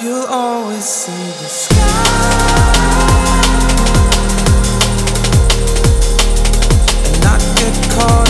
you'll always see the sky. And not get caught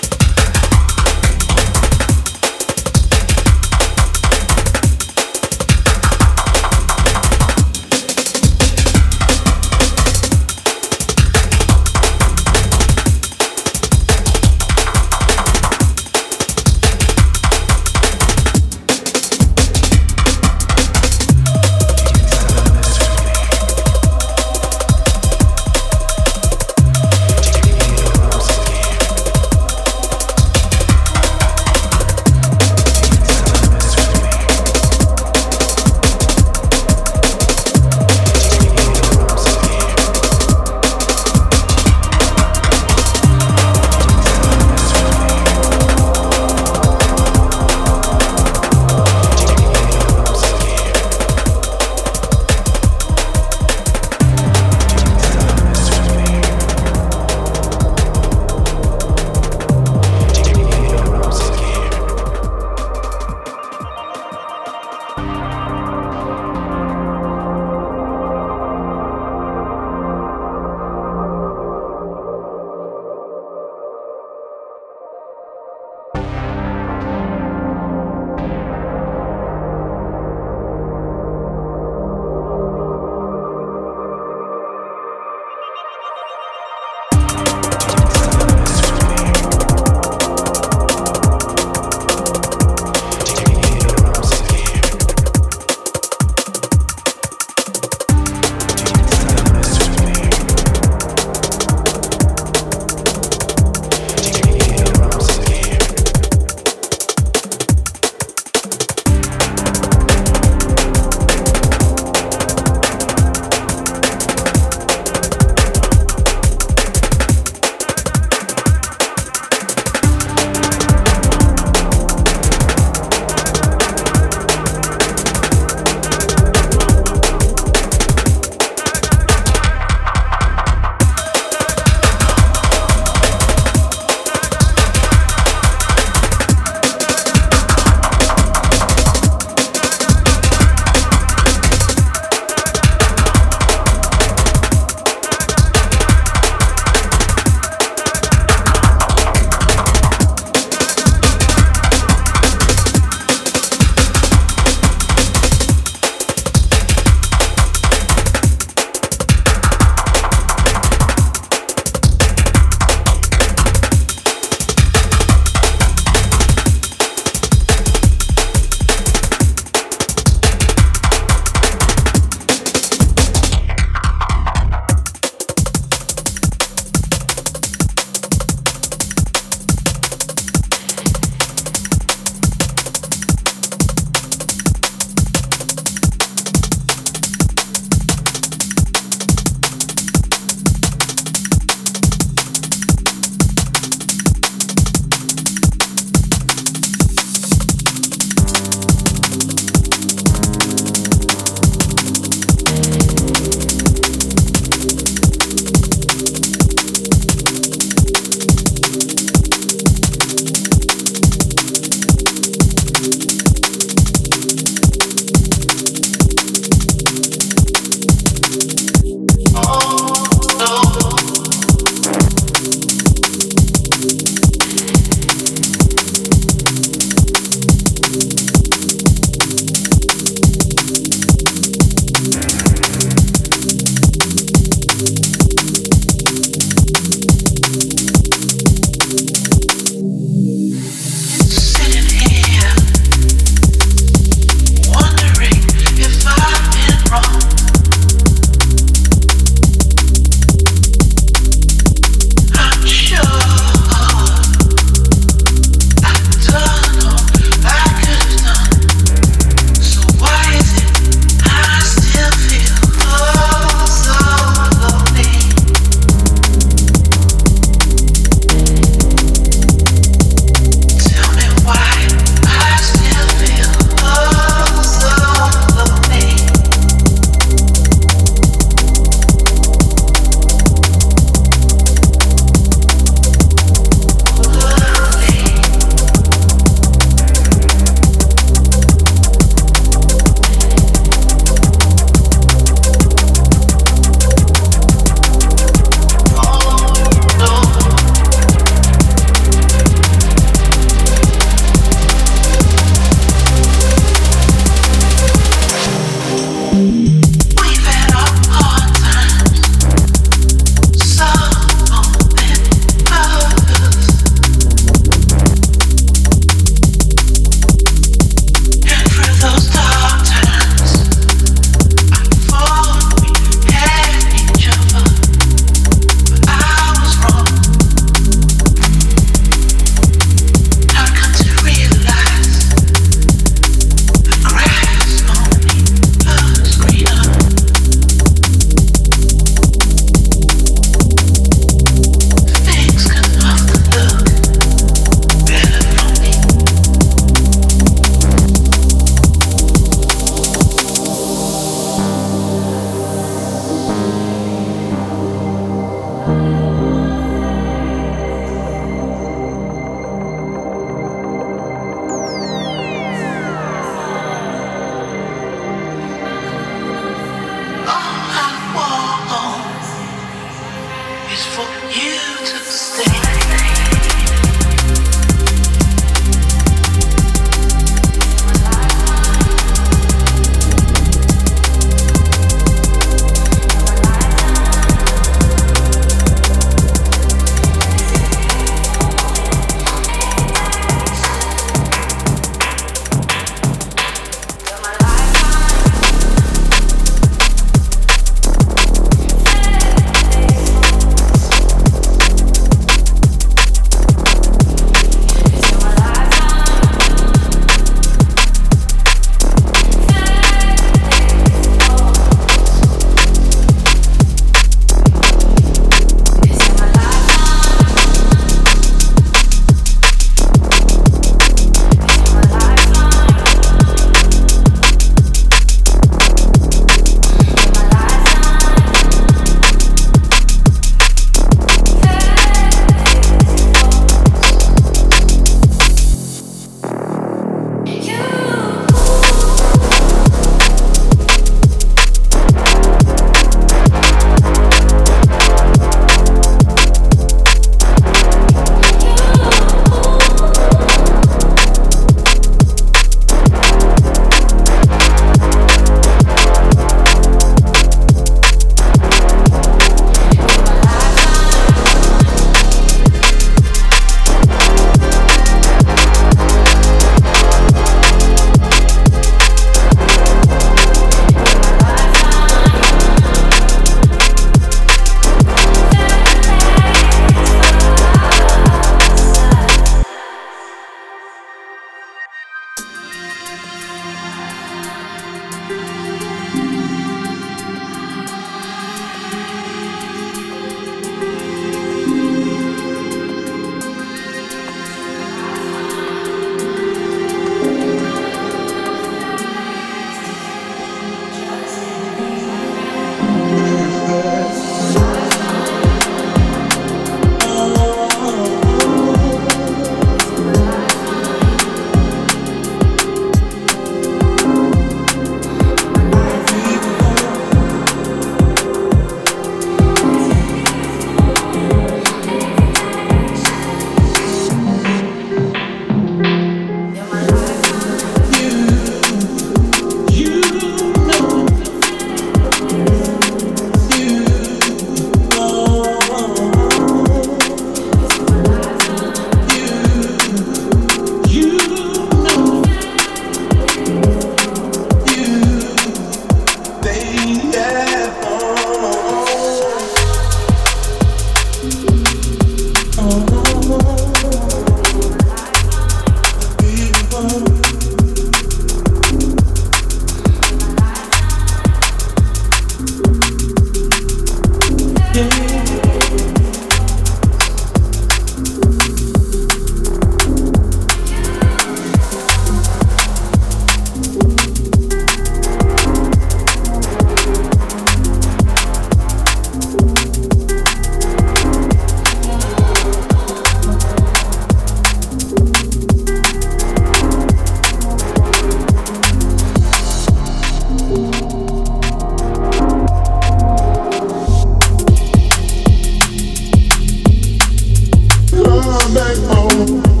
do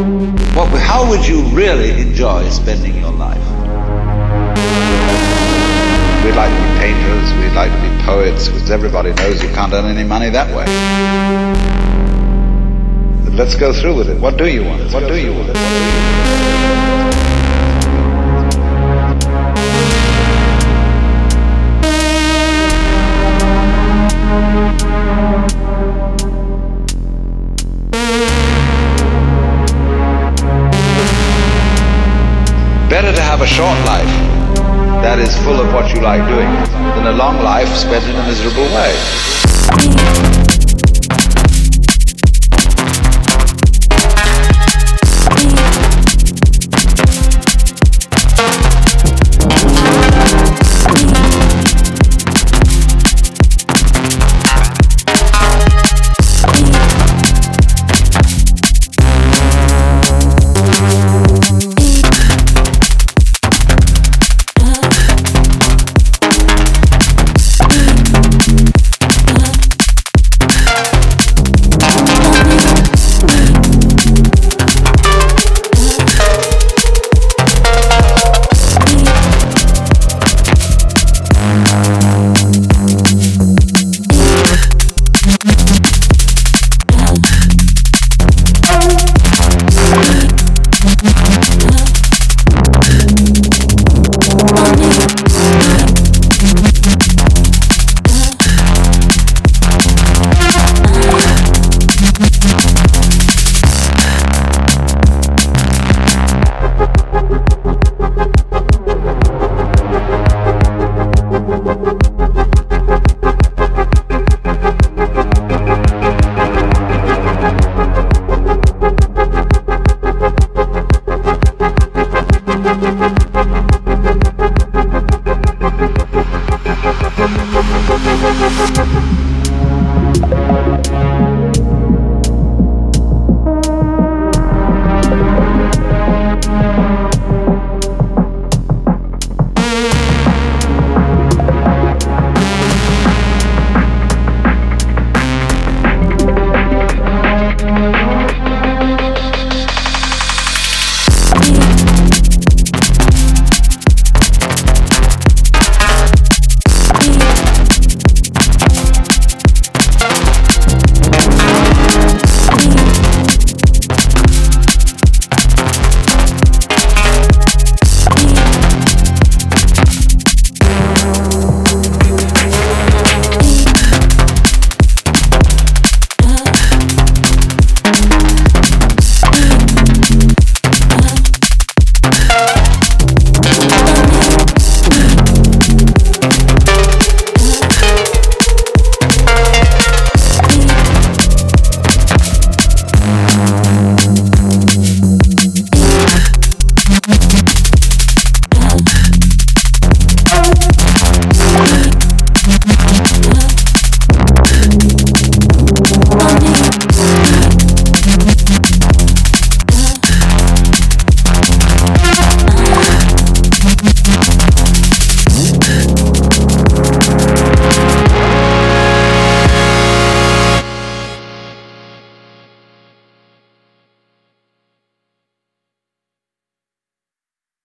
What, how would you really enjoy spending your life? We'd like to be painters, we'd like to be poets, because everybody knows you can't earn any money that way. But let's go through with it. What do you want? What do you want? What do you want? Have a short life that is full of what you like doing than a long life spent in a miserable way.